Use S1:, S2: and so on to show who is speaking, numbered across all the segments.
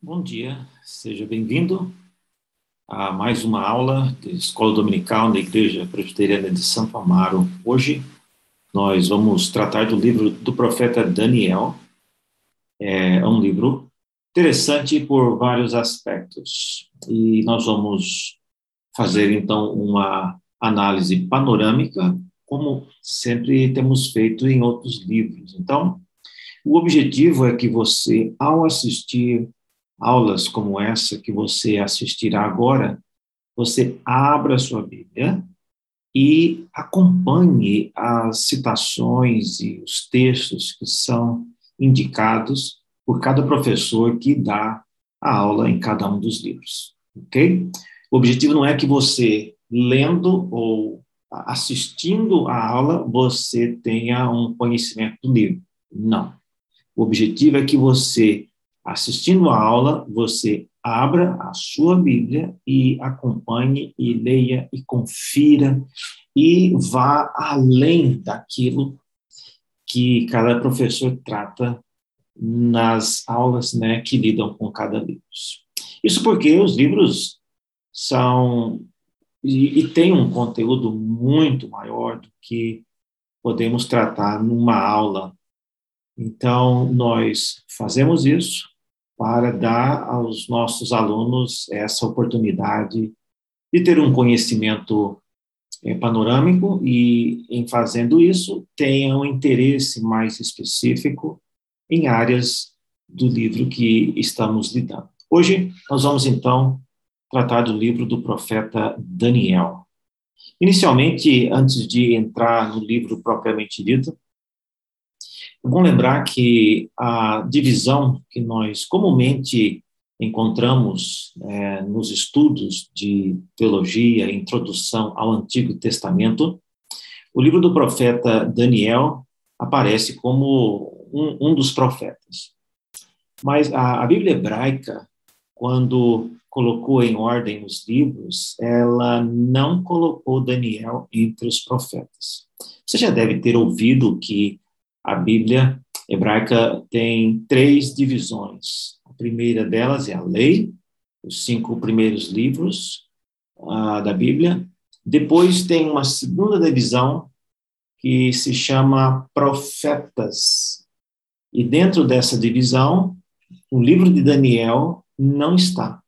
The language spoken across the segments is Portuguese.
S1: Bom dia, seja bem-vindo a mais uma aula de Escola Dominical da Igreja Presbiteriana de Santo Amaro. Hoje nós vamos tratar do livro do profeta Daniel. É um livro interessante por vários aspectos e nós vamos fazer então uma análise panorâmica, como sempre temos feito em outros livros. Então, o objetivo é que você, ao assistir aulas como essa que você assistirá agora, você abra sua Bíblia e acompanhe as citações e os textos que são indicados por cada professor que dá a aula em cada um dos livros, ok? O objetivo não é que você, lendo ou assistindo a aula, você tenha um conhecimento do livro. Não. O objetivo é que você assistindo a aula, você abra a sua Bíblia e acompanhe e leia e confira e vá além daquilo que cada professor trata nas aulas né, que lidam com cada livro. Isso porque os livros são e, e têm um conteúdo muito maior do que podemos tratar numa aula. Então, nós fazemos isso para dar aos nossos alunos essa oportunidade de ter um conhecimento é, panorâmico e, em fazendo isso, tenham um interesse mais específico em áreas do livro que estamos lidando. Hoje, nós vamos, então, tratar do livro do profeta Daniel. Inicialmente, antes de entrar no livro propriamente dito, é bom lembrar que a divisão que nós comumente encontramos é, nos estudos de teologia, introdução ao Antigo Testamento, o livro do profeta Daniel aparece como um, um dos profetas. Mas a, a Bíblia hebraica, quando colocou em ordem os livros, ela não colocou Daniel entre os profetas. Você já deve ter ouvido que a Bíblia hebraica tem três divisões. A primeira delas é a lei, os cinco primeiros livros uh, da Bíblia. Depois tem uma segunda divisão que se chama profetas. E dentro dessa divisão, o livro de Daniel não está.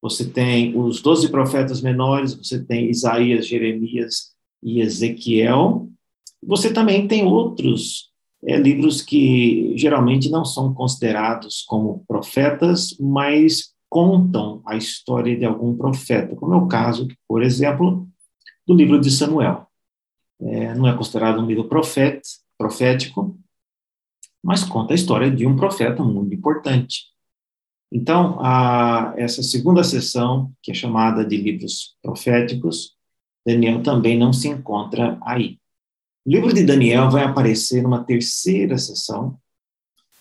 S1: Você tem os doze profetas menores, você tem Isaías, Jeremias e Ezequiel, você também tem outros é, livros que geralmente não são considerados como profetas, mas contam a história de algum profeta, como é o caso, por exemplo, do livro de Samuel. É, não é considerado um livro profético, mas conta a história de um profeta muito importante. Então, a, essa segunda sessão, que é chamada de livros proféticos, Daniel também não se encontra aí. O livro de Daniel vai aparecer numa terceira sessão,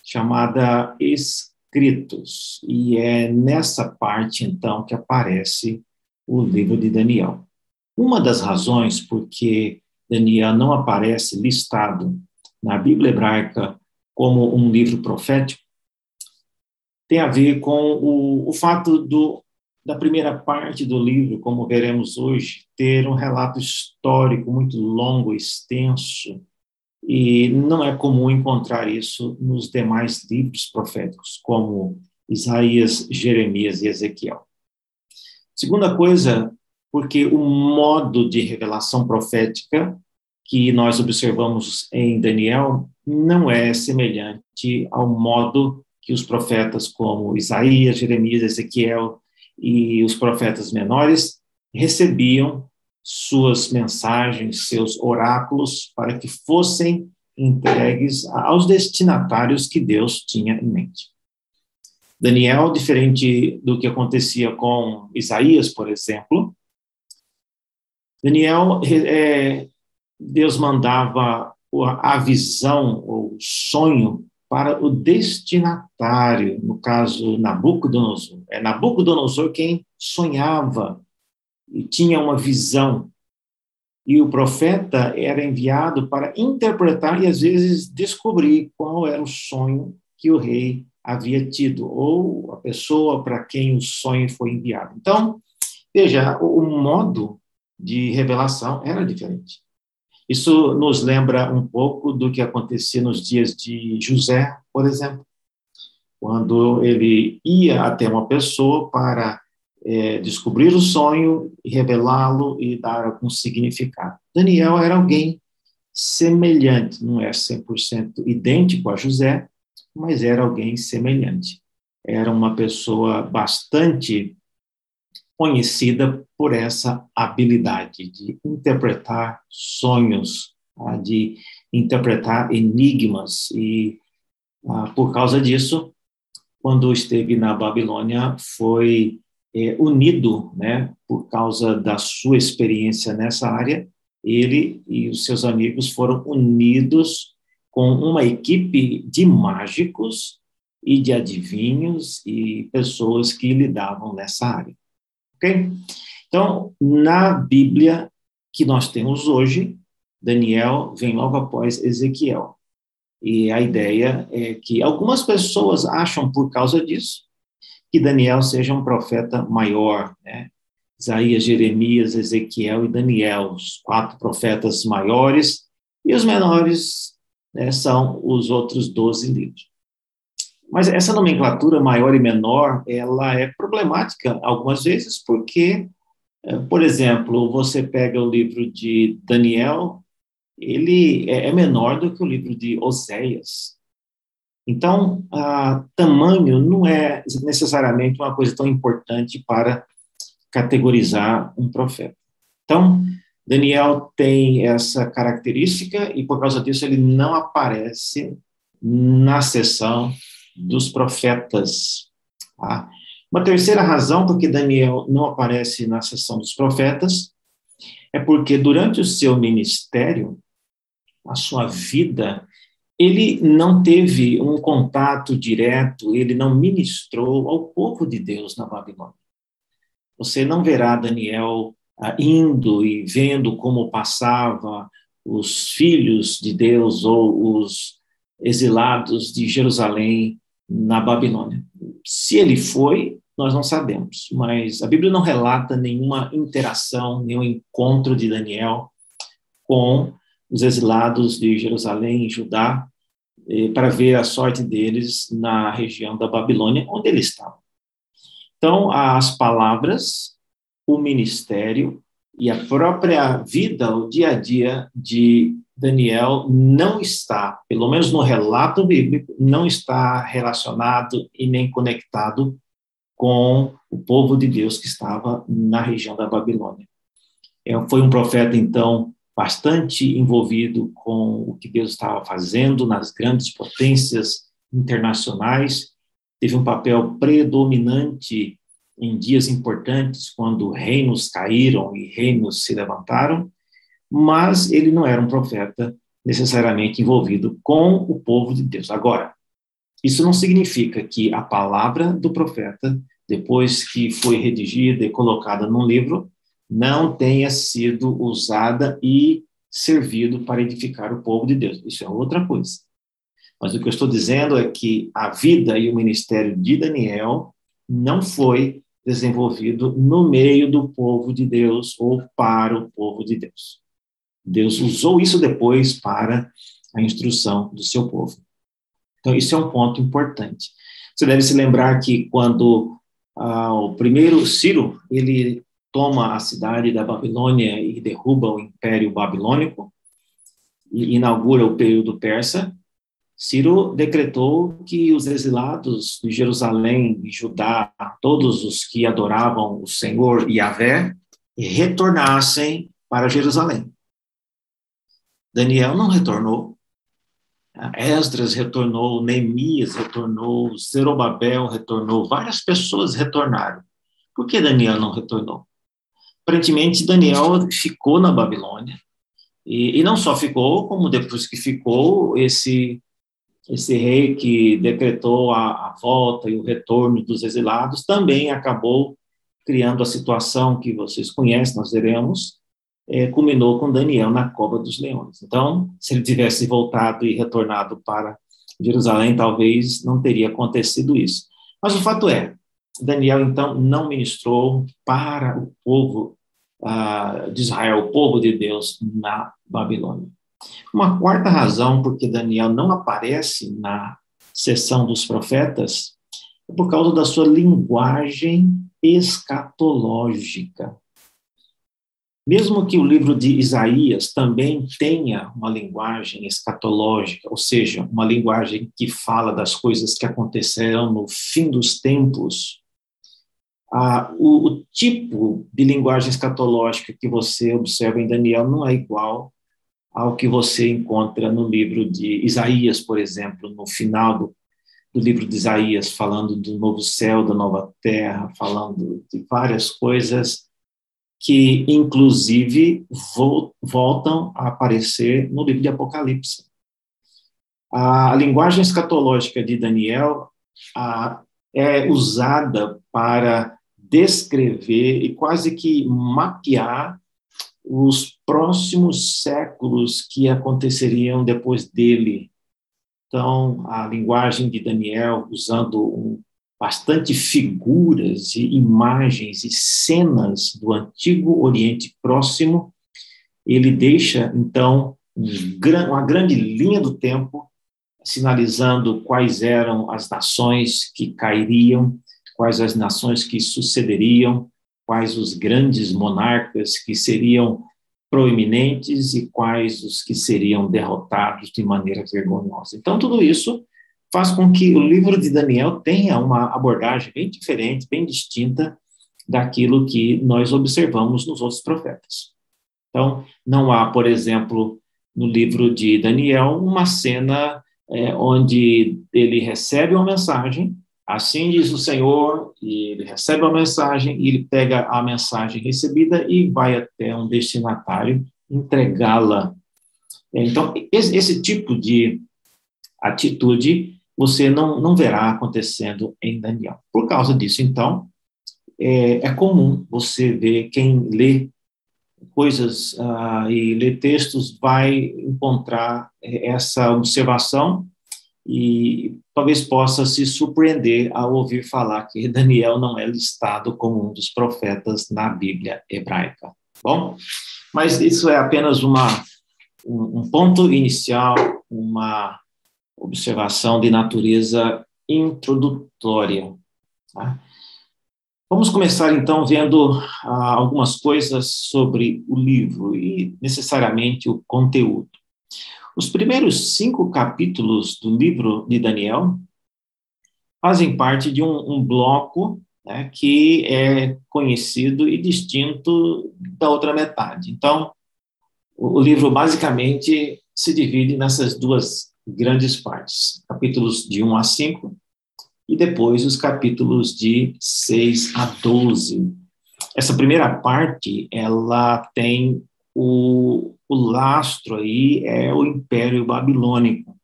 S1: chamada Escritos, e é nessa parte, então, que aparece o livro de Daniel. Uma das razões por que Daniel não aparece listado na Bíblia hebraica como um livro profético tem a ver com o, o fato do da primeira parte do livro, como veremos hoje, ter um relato histórico muito longo, extenso, e não é comum encontrar isso nos demais livros proféticos, como Isaías, Jeremias e Ezequiel. Segunda coisa, porque o modo de revelação profética que nós observamos em Daniel não é semelhante ao modo que os profetas como Isaías, Jeremias, Ezequiel e os profetas menores recebiam suas mensagens, seus oráculos, para que fossem entregues aos destinatários que Deus tinha em mente. Daniel, diferente do que acontecia com Isaías, por exemplo, Daniel, é, Deus mandava a visão, o sonho para o destinatário, no caso Nabucodonosor. É Nabucodonosor quem sonhava e tinha uma visão. E o profeta era enviado para interpretar e às vezes descobrir qual era o sonho que o rei havia tido, ou a pessoa para quem o sonho foi enviado. Então, veja, o, modo de revelação era diferente. Isso nos lembra um pouco do que acontecia nos dias de José, por exemplo, quando ele ia até uma pessoa para é, descobrir o sonho, revelá-lo e dar algum significado. Daniel era alguém semelhante, não é 100% idêntico a José, mas era alguém semelhante. Era uma pessoa bastante conhecida por essa habilidade de interpretar sonhos, tá? de interpretar enigmas, e ah, por causa disso, quando esteve na Babilônia, foi é, unido, né, por causa da sua experiência nessa área, ele e os seus amigos foram unidos com uma equipe de mágicos e de adivinhos e pessoas que lidavam nessa área. Ok? Então, na Bíblia que nós temos hoje, Daniel vem logo após Ezequiel. E a ideia é que algumas pessoas acham, por causa disso, que Daniel seja um profeta maior, né? Isaías, Jeremias, Ezequiel e Daniel, os quatro profetas maiores, e os menores né, são os outros doze livros. Mas essa nomenclatura maior e menor, ela é problemática algumas vezes, porque, eh, por exemplo, você pega o livro de Daniel, ele é, é menor do que o livro de Oséias. Então, tamanho não é necessariamente uma coisa tão importante para categorizar um profeta. Então, Daniel tem essa característica e por causa disso ele não aparece na seção dos profetas. Tá? Uma terceira razão porque Daniel não aparece na seção dos profetas é porque durante o seu ministério, a sua vida, ele não teve um contato direto, ele não ministrou ao povo de Deus na Babilônia. Você não verá Daniel ah, indo e vendo como passava os filhos de Deus ou os exilados de Jerusalém na Babilônia. Se ele foi, nós não sabemos, mas a Bíblia não relata nenhuma interação, nenhum encontro de Daniel com os exilados de Jerusalém e Judá eh, para ver a sorte deles na região da Babilônia, onde ele estava. Então, as palavras, o ministério e a própria vida, o dia a dia de Daniel não está, pelo menos no relato bíblico, não está relacionado e nem conectado com o povo de Deus que estava na região da Babilônia. É, foi um profeta, então, bastante envolvido com o que Deus estava fazendo nas grandes potências internacionais, teve um papel predominante em dias importantes, quando reinos caíram e reinos se levantaram, mas ele não era um profeta necessariamente envolvido com o povo de Deus. Agora, isso não significa que a palavra do profeta, depois que foi redigida e colocada num livro, não tenha sido usada e servido para edificar o povo de Deus. Isso é outra coisa. Mas o que eu estou dizendo é que a vida e o ministério de Daniel não foi desenvolvido no meio do povo de Deus ou para o povo de Deus. Deus usou isso depois para a instrução do seu povo. Então, isso é um ponto importante. Você deve se lembrar que quando ah, o primeiro Ciro, ele toma a cidade da Babilônia e derruba o Império Babilônico, e inaugura o período persa, Ciro decretou que os exilados de Jerusalém e Judá, todos os que adoravam o Senhor Yahvé, retornassem para Jerusalém. Daniel não retornou, Esdras retornou, Neemias retornou, Zerobabel retornou, várias pessoas retornaram. Por que Daniel não retornou? aparentemente Daniel ficou na Babilônia. E, e, não só ficou, como depois que ficou, esse, esse rei que decretou a, a volta e o retorno dos exilados também acabou criando a situação que vocês conhecem, nós veremos, é, culminou com Daniel na cova dos leões. Então, se ele tivesse voltado e retornado para Jerusalém talvez não teria acontecido isso. Mas o fato é, Daniel então não ministrou para o povo uh, de Israel, o povo de Deus na Babilônia. Uma quarta razão porque Daniel não aparece na sessão dos profetas é por causa da sua linguagem escatológica. Mesmo que o livro de Isaías também tenha uma linguagem escatológica, ou seja, uma linguagem que fala das coisas que acontecerão no fim dos tempos, ah, o, o, tipo de linguagem escatológica que você observa em Daniel não é igual ao que você encontra no livro de Isaías, por exemplo, no final do, do livro de Isaías, falando do novo céu, da nova terra, falando de várias coisas que, inclusive, voltam a aparecer no livro de Apocalipse. A linguagem escatológica de Daniel a, é usada para descrever e quase que mapear os próximos séculos que aconteceriam depois dele. Então, a linguagem de Daniel, usando um, bastante figuras e imagens e cenas do antigo Oriente Próximo, ele deixa, então, um, uma grande linha do tempo, sinalizando quais eram as nações que cairiam quais as nações que sucederiam, quais os grandes monarcas que seriam proeminentes e quais os que seriam derrotados de maneira vergonhosa. Então, tudo isso faz com que o livro de Daniel tenha uma abordagem bem diferente, bem distinta daquilo que nós observamos nos outros profetas. Então, não há, por exemplo, no livro de Daniel, uma cena é, onde ele recebe uma mensagem Assim diz o Senhor, e ele recebe a mensagem, e ele pega a mensagem recebida e vai até um destinatário entregá-la. Então, esse, esse, tipo de atitude você não, não verá acontecendo em Daniel. Por causa disso, então, é, é comum você ver quem lê coisas uh, e lê textos vai encontrar essa observação e talvez possa se surpreender ao ouvir falar que Daniel não é listado como um dos profetas na Bíblia hebraica. Bom, mas isso é apenas uma, um ponto inicial, uma observação de natureza introdutória. Tá? Vamos começar então vendo ah, algumas coisas sobre o livro e necessariamente o conteúdo. Os primeiros cinco capítulos do livro de Daniel fazem parte de um, um bloco né, que é conhecido e distinto da outra metade. Então, o, o livro basicamente se divide nessas duas grandes partes, capítulos de 1 a 5 e depois os capítulos de 6 a 12. Essa primeira parte, ela tem o, o lastro aí é o Império Babilônico.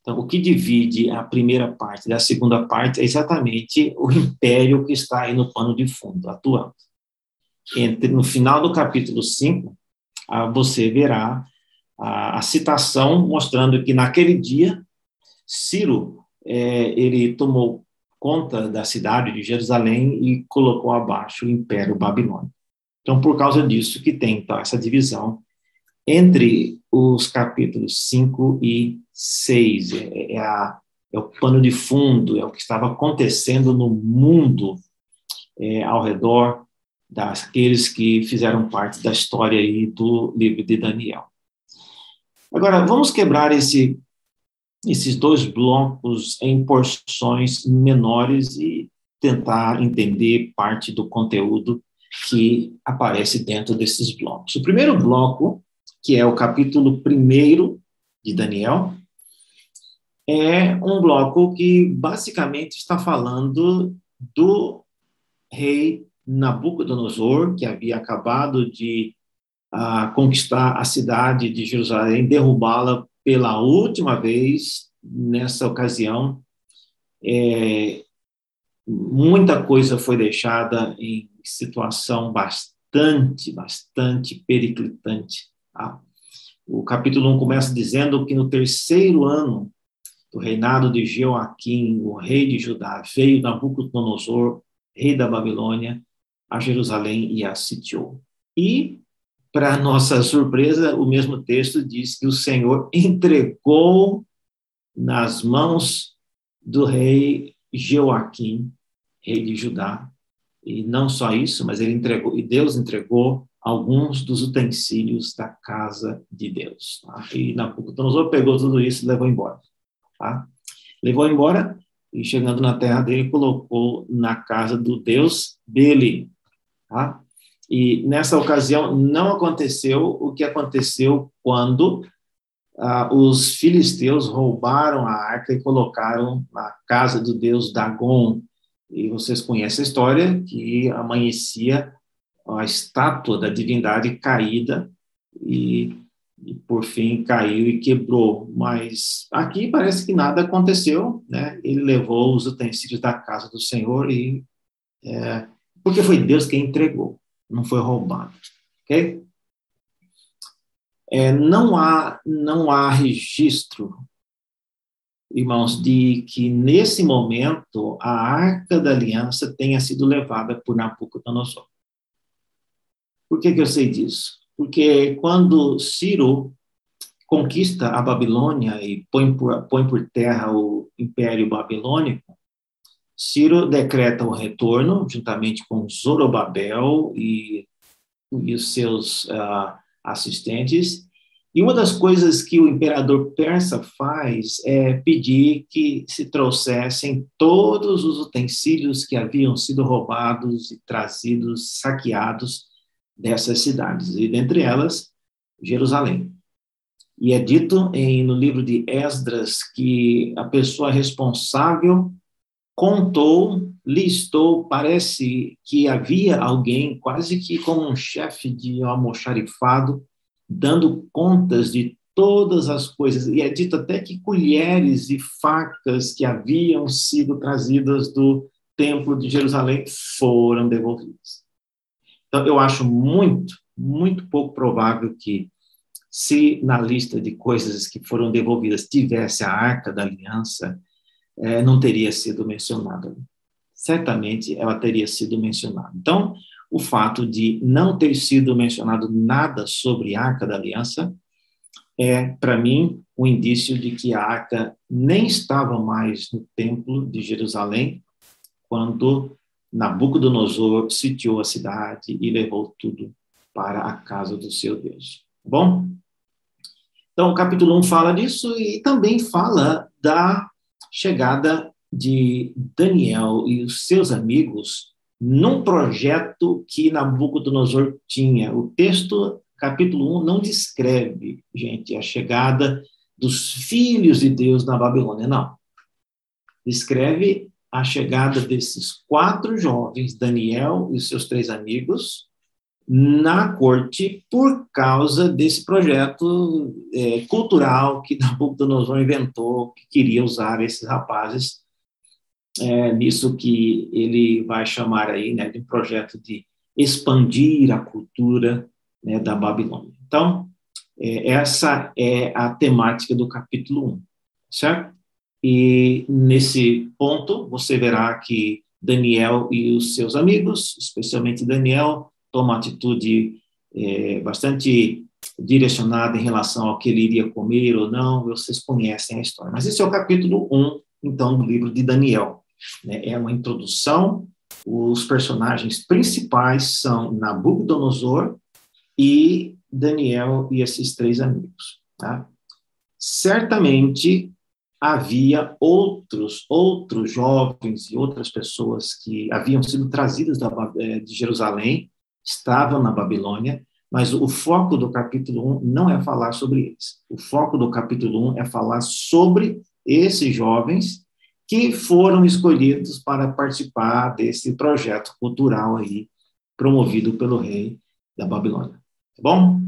S1: Então, o que divide a primeira parte da segunda parte é exatamente o império que está aí no pano de fundo, atuando. Entre, no final do capítulo 5, ah, você verá a, a, citação mostrando que naquele dia, Ciro, é, ele tomou conta da cidade de Jerusalém e colocou abaixo o Império Babilônico. Então, por causa disso que tem então, essa divisão entre os capítulos 5 e 6. É, é, a, é, o pano de fundo, é o que estava acontecendo no mundo é, ao redor daqueles que fizeram parte da história aí do livro de Daniel. Agora, vamos quebrar esse, esses dois blocos em porções menores e tentar entender parte do conteúdo que aparece dentro desses blocos. O primeiro bloco, que é o capítulo primeiro de Daniel, é um bloco que basicamente está falando do rei Nabucodonosor, que havia acabado de uh, conquistar a cidade de Jerusalém, derrubá-la pela última vez nessa ocasião. É, muita coisa foi deixada em situação bastante, bastante periclitante. Tá? O capítulo 1 começa dizendo que no terceiro ano do reinado de Joaquim, o rei de Judá, veio Nabucodonosor, rei da Babilônia, a Jerusalém e a sitiou. E, para nossa surpresa, o mesmo texto diz que o Senhor entregou nas mãos do rei Joaquim, rei de Judá. E não só isso, mas ele entregou, e Deus entregou alguns dos utensílios da casa de Deus. Tá? E Nabucodonosor pegou tudo isso e levou embora. Tá? Levou embora e, chegando na terra dele, colocou na casa do Deus dele. Tá? E nessa ocasião não aconteceu o que aconteceu quando ah, os filisteus roubaram a arca e colocaram na casa do deus Dagon. E vocês conhecem a história que amanhecia a estátua da divindade caída e, e, por fim caiu e quebrou. Mas aqui parece que nada aconteceu, né? Ele levou os utensílios da casa do Senhor e é, porque foi Deus quem entregou, não foi roubado, ok? É, não há não há registro irmãos, de que nesse momento a arca da aliança tenha sido levada por Nabucodonosor. Por que, que eu sei disso? Porque quando Ciro conquista a Babilônia e põe por, põe por terra o Império Babilônico, Ciro decreta o retorno, juntamente com Zorobabel e, e os seus uh, assistentes. E uma das coisas que o imperador persa faz é pedir que se trouxessem todos os utensílios que haviam sido roubados e trazidos, saqueados dessas cidades, e dentre elas, Jerusalém. E é dito em, no livro de Esdras que a pessoa responsável contou, listou, parece que havia alguém, quase que como um chefe de almoxarifado, dando contas de todas as coisas. E é dito até que colheres e facas que haviam sido trazidas do templo de Jerusalém foram devolvidas. Então, eu acho muito, muito pouco provável que, se na lista de coisas que foram devolvidas tivesse a arca da aliança, é, não teria sido mencionada. Certamente ela teria sido mencionada. Então, o fato de não ter sido mencionado nada sobre a arca da aliança é, para mim, um indício de que a arca nem estava mais no templo de Jerusalém quando Nabucodonosor sitiou a cidade e levou tudo para a casa do seu Deus. Tá bom? Então, o capítulo 1 fala disso e também fala da chegada de Daniel e os seus amigos num projeto que Nabucodonosor tinha. O texto, capítulo 1, não descreve, gente, a chegada dos filhos de Deus na Babilônia, não. Descreve a chegada desses quatro jovens, Daniel e seus três amigos, na corte por causa desse projeto é, cultural que Nabucodonosor inventou, que queria usar esses rapazes é, nisso que ele vai chamar aí né, de um projeto de expandir a cultura né, da Babilônia. Então, é, essa é a temática do capítulo 1, certo? E nesse ponto, você verá que Daniel e os seus amigos, especialmente Daniel, tomam atitude é, bastante direcionada em relação ao que ele iria comer ou não, vocês conhecem a história. Mas esse é o capítulo 1, então, do livro de Daniel. Né? É uma introdução, os personagens principais são Nabucodonosor e Daniel e esses três amigos. Tá? Certamente, havia outros outros jovens e outras pessoas que haviam sido trazidas da, eh, de Jerusalém, estavam na Babilônia, mas o foco do capítulo 1 não é falar sobre eles. O foco do capítulo 1 é falar sobre esses jovens que foram escolhidos para participar desse projeto cultural aí promovido pelo rei da Babilônia. Tá bom?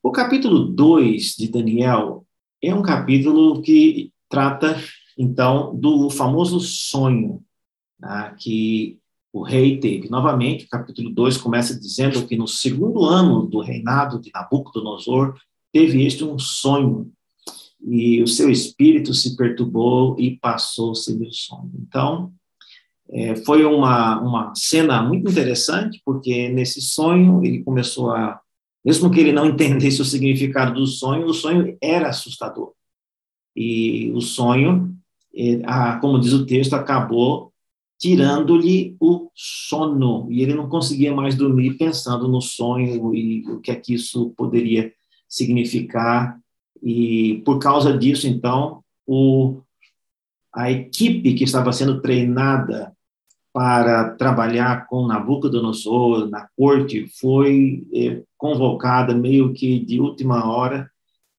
S1: O capítulo 2 de Daniel é um capítulo que trata, então, do famoso sonho né, que o rei teve. Novamente, o capítulo 2 começa dizendo que no segundo ano do reinado de Nabucodonosor, teve este um sonho. e o seu espírito se perturbou e passou-se do sono. Então, é, foi uma, uma cena muito interessante, porque nesse sonho ele começou a, mesmo que ele não entendesse o significado do sonho, o sonho era assustador. E o sonho, é, como diz o texto, acabou tirando-lhe o sono, e ele não conseguia mais dormir pensando no sonho e o que é que isso poderia significar, e por causa disso, então, o, a equipe que estava sendo treinada para trabalhar com Nabucodonosor na corte foi eh, convocada meio que de última hora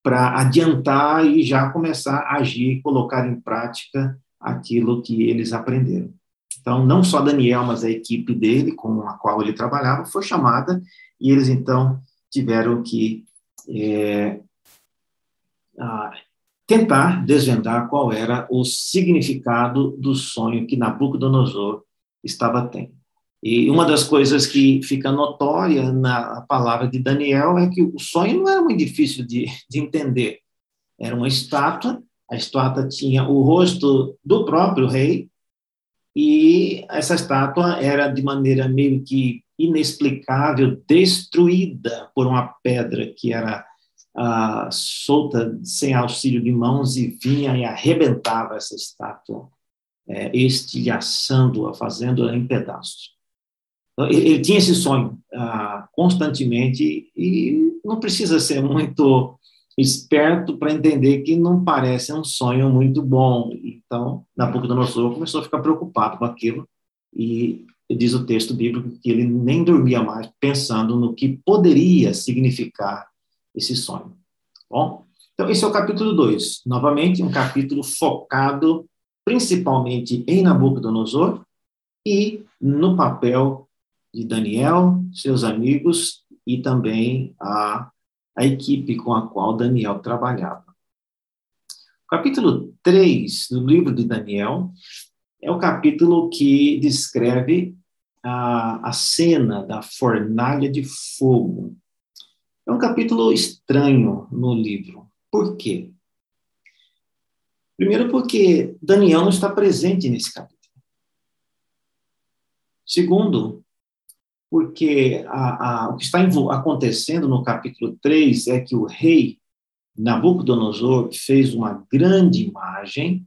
S1: para adiantar e já começar a agir, colocar em prática aquilo que eles aprenderam. Então, não só Daniel, mas a equipe dele, com a qual ele trabalhava, foi chamada e eles então tiveram que é, tentar desvendar qual era o significado do sonho que Nabucodonosor estava tendo. E uma das coisas que fica notória na palavra de Daniel é que o sonho não era muito difícil de, de entender. Era uma estátua, a estátua tinha o rosto do próprio rei, e essa estátua era de maneira meio que inexplicável, destruída por uma pedra que era ah, solta sem auxílio de mãos e vinha e arrebentava essa estátua, é, estilhaçando-a, fazendo-a em pedaços. Então, ele, tinha esse sonho ah, constantemente e não precisa ser muito esperto para entender que não parece um sonho muito bom. Então, Nabucodonosor começou a ficar preocupado com aquilo e diz o texto bíblico que ele nem dormia mais pensando no que poderia significar esse sonho. Bom, então esse é o capítulo 2. Novamente, um capítulo focado principalmente em Nabucodonosor e no papel de Daniel, seus amigos e também a a equipe com a qual Daniel trabalhava. O capítulo 3 do livro de Daniel é o capítulo que descreve a, a cena da fornalha de fogo. É um capítulo estranho no livro. Por quê? Primeiro, porque Daniel não está presente nesse capítulo. Segundo, porque a, a, o que está acontecendo no capítulo 3 é que o rei Nabucodonosor fez uma grande imagem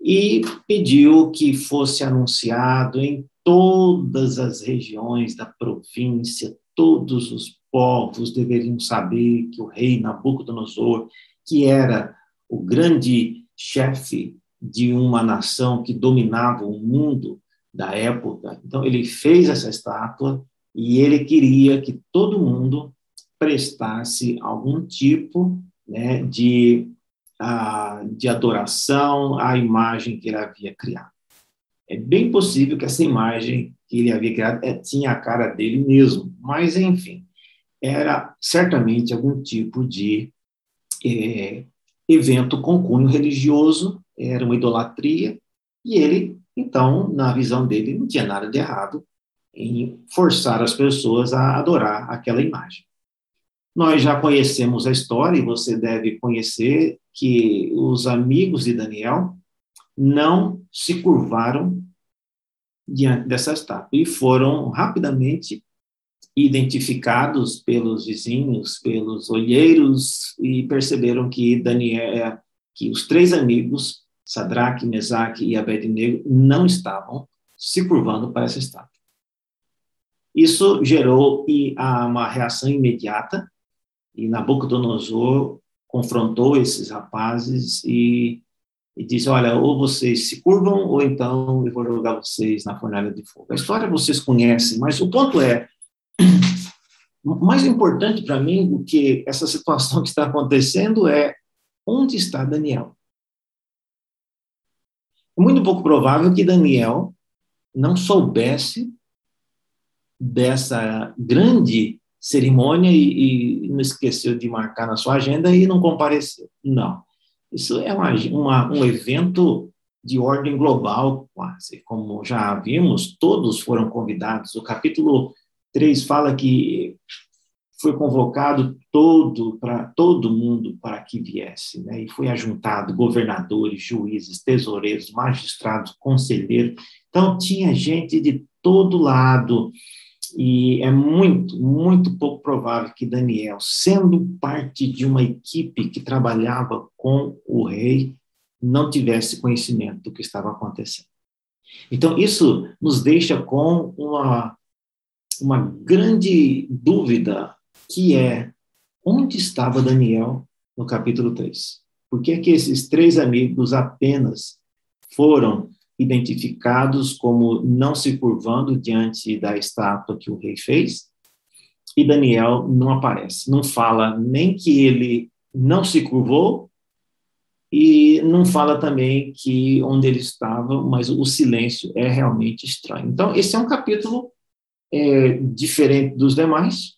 S1: e pediu que fosse anunciado em todas as regiões da província, todos os povos deveriam saber que o rei Nabucodonosor, que era o grande chefe de uma nação que dominava o mundo, da época. Então, ele fez essa estátua e ele queria que todo mundo prestasse algum tipo né, de, uh, de adoração à imagem que ele havia criado. É bem possível que essa imagem que ele havia criado é, tinha a cara dele mesmo, mas, enfim, era certamente algum tipo de é, evento com cunho religioso, era uma idolatria, e ele então, na visão dele, não tinha nada de errado em forçar as pessoas a adorar aquela imagem. Nós já conhecemos a história, e você deve conhecer que os amigos de Daniel não se curvaram diante dessa estátua e foram rapidamente identificados pelos vizinhos, pelos olheiros e perceberam que Daniel, que os três amigos Sadraque, Mesaque e Abednego não estavam se curvando para essa estátua. Isso gerou uma reação imediata e Nabucodonosor confrontou esses rapazes e, e disse, olha, ou vocês se curvam ou então eu vou jogar vocês na fornalha de fogo. A história vocês conhecem, mas o ponto é, mais importante para mim do que essa situação que está acontecendo é onde está Daniel? Muito pouco provável que Daniel não soubesse dessa grande cerimônia e, e, não esqueceu de marcar na sua agenda e não compareceu. Não. Isso é uma, uma, um evento de ordem global, quase. Como já vimos, todos foram convidados. O capítulo 3 fala que foi convocado todo para todo mundo para que viesse, né? E foi ajuntado governadores, juízes, tesoureiros, magistrados, conselheiros. Então tinha gente de todo lado e é muito, muito pouco provável que Daniel, sendo parte de uma equipe que trabalhava com o rei, não tivesse conhecimento do que estava acontecendo. Então, isso nos deixa com uma, uma grande dúvida, que é onde estava Daniel no capítulo 3? Por que, é que esses três amigos apenas foram identificados como não se curvando diante da estátua que o rei fez, e Daniel não aparece, não fala nem que ele não se curvou, e não fala também que onde ele estava, mas o silêncio é realmente estranho. Então, esse é um capítulo é, diferente dos demais,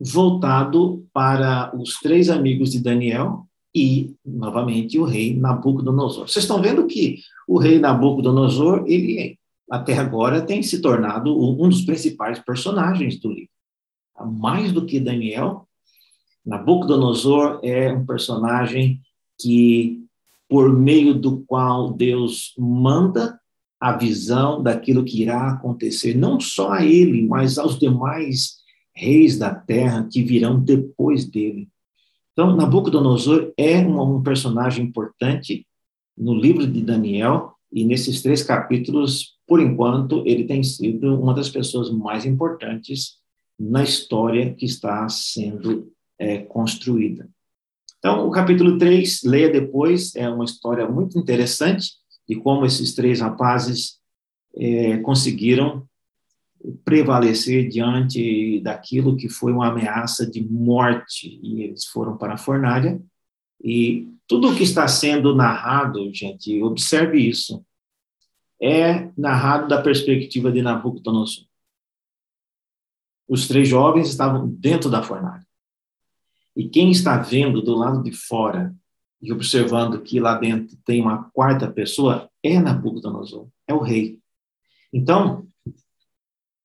S1: voltado para os três amigos de Daniel e, novamente, o rei Nabucodonosor. Vocês estão vendo que o rei Nabucodonosor, ele até agora tem se tornado um dos principais personagens do livro. Mais do que Daniel, Nabucodonosor é um personagem que, por meio do qual Deus manda a visão daquilo que irá acontecer, não só a ele, mas aos demais reis da terra que virão depois dele. Então, Nabucodonosor é um, um personagem importante no livro de Daniel, e nesses três capítulos, por enquanto, ele tem sido uma das pessoas mais importantes na história que está sendo é, construída. Então, o capítulo 3, leia depois, é uma história muito interessante de como esses três rapazes é, conseguiram prevalecer diante daquilo que foi uma ameaça de morte, e eles foram para a fornalha, e tudo o que está sendo narrado, gente, observe isso, é narrado da perspectiva de Nabucodonosor. Os três jovens estavam dentro da fornalha. E quem está vendo do lado de fora e observando que lá dentro tem uma quarta pessoa é Nabucodonosor, é o rei. Então,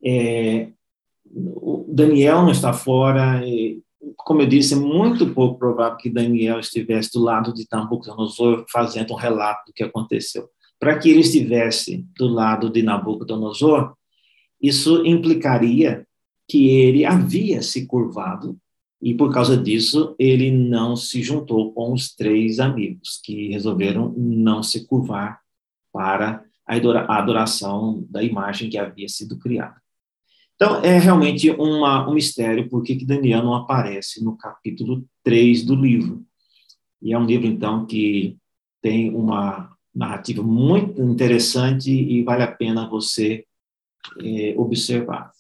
S1: é, Daniel não está fora, como eu disse, é muito pouco provável que Daniel estivesse do lado de Nabucodonosor fazendo um relato do que aconteceu. Para que ele estivesse do lado de Nabucodonosor, isso implicaria que ele havia se curvado e por causa disso ele não se juntou com os três amigos que resolveram não se curvar para a adoração da imagem que havia sido criada. Então, é realmente uma, um mistério por que Daniel não aparece no capítulo 3 do livro. E é um livro, então, que tem uma narrativa muito interessante e vale a pena você é, observar.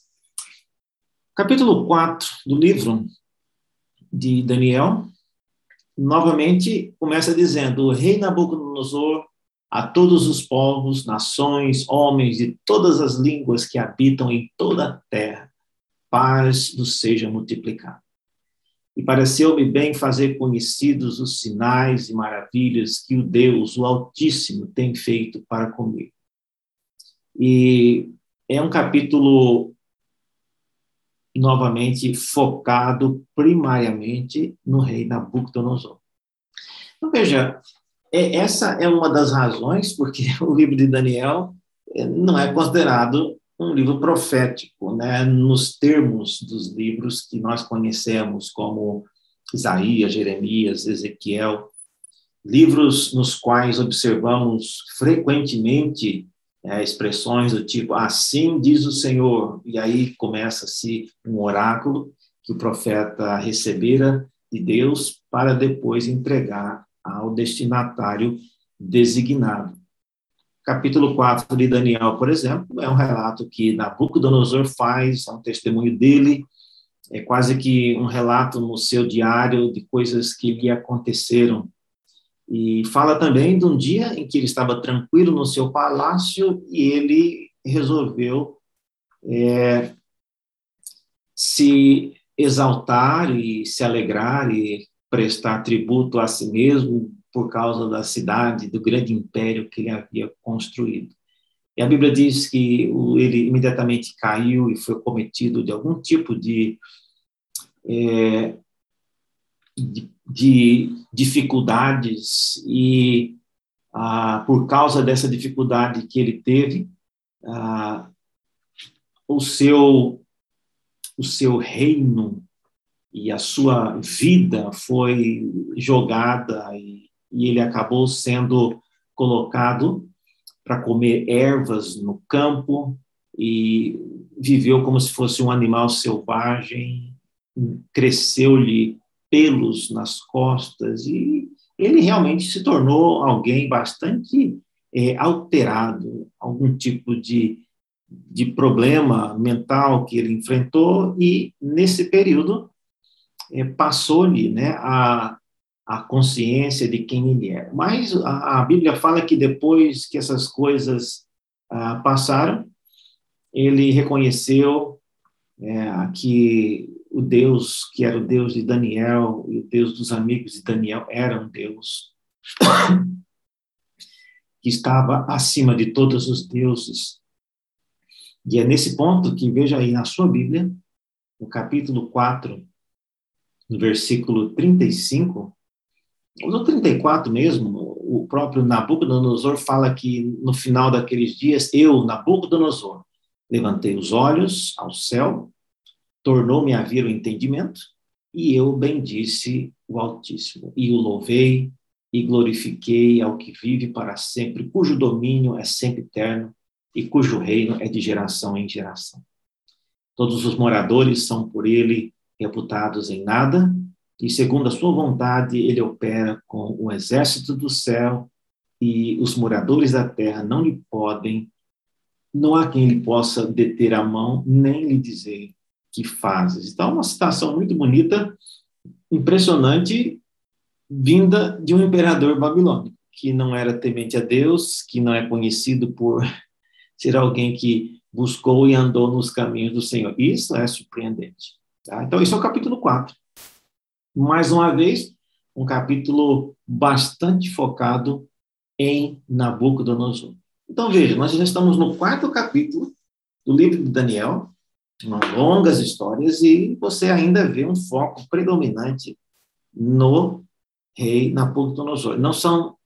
S1: Capítulo 4 do livro de Daniel, novamente começa dizendo: O rei Nabucodonosor a todos os povos, nações, homens de todas as línguas que habitam em toda a terra, paz nos seja multiplicada. E pareceu-me bem fazer conhecidos os sinais e maravilhas que o Deus, o Altíssimo, tem feito para comigo. E é um capítulo novamente focado primariamente no rei Nabucodonosor. Então, veja, é, essa é uma das razões porque o livro de Daniel é, não é considerado um livro profético, né, nos termos dos livros que nós conhecemos, como Isaías, Jeremias, Ezequiel, livros nos quais observamos frequentemente é, expressões do tipo assim diz o Senhor, e aí começa-se um oráculo que o profeta recebera de Deus para depois entregar ao destinatário designado. Capítulo 4 de Daniel, por exemplo, é um relato que Nabucodonosor faz, é um testemunho dele, é quase que um relato no seu diário de coisas que lhe aconteceram. E fala também de um dia em que ele estava tranquilo no seu palácio e ele resolveu é, se exaltar e se alegrar e prestar tributo a si mesmo por causa da cidade, do grande império que ele havia construído. E a Bíblia diz que ele imediatamente caiu e foi cometido de algum tipo de é, de, de, dificuldades e ah, por causa dessa dificuldade que ele teve, ah, o seu o seu reino e a sua vida foi jogada e, e ele acabou sendo colocado para comer ervas no campo e viveu como se fosse um animal selvagem, cresceu-lhe pelos nas costas e ele realmente se tornou alguém bastante é, alterado, algum tipo de, de problema mental que ele enfrentou e nesse período é, passou-lhe né, a, a consciência de quem ele era. Mas a, a Bíblia fala que depois que essas coisas ah, passaram, ele reconheceu é, que o Deus, que era o Deus de Daniel, e o Deus dos amigos de Daniel, era um Deus que estava acima de todos os deuses. E é nesse ponto que, veja aí na sua Bíblia, no capítulo 4, no versículo 35, ou no 34 mesmo, o próprio Nabucodonosor fala que no final daqueles dias, eu, Nabucodonosor, levantei os olhos ao céu, tornou-me a vir o entendimento, e eu bendisse o Altíssimo, e o louvei e glorifiquei ao que vive para sempre, cujo domínio é sempre eterno e cujo reino é de geração em geração. Todos os moradores são por ele reputados em nada, e segundo a sua vontade, ele opera com o exército do céu, e os moradores da terra não lhe podem, não há quem lhe possa deter a mão, nem lhe dizer que fazes. Então, uma citação muito bonita, impressionante, vinda de um imperador babilônico, que não era temente a Deus, que não é conhecido por ser alguém que buscou e andou nos caminhos do Senhor. Isso é surpreendente. Tá? Então, isso é o capítulo 4. Mais uma vez, um capítulo bastante focado em Nabucodonosor. Então, veja, nós já estamos no quarto capítulo do livro de Daniel, longas histórias, e você ainda vê um foco predominante no rei Nabucodonosor. Não são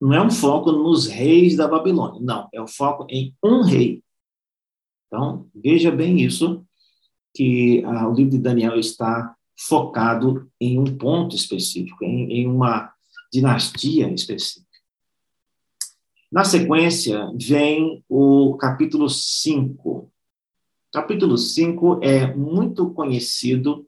S1: não é um foco nos reis da Babilônia, não, é o um foco em um rei. Então, veja bem isso, que ah, o livro de Daniel está focado em um ponto específico, em, em uma dinastia específica. Na sequência, vem o capítulo 5, Capítulo 5 é muito conhecido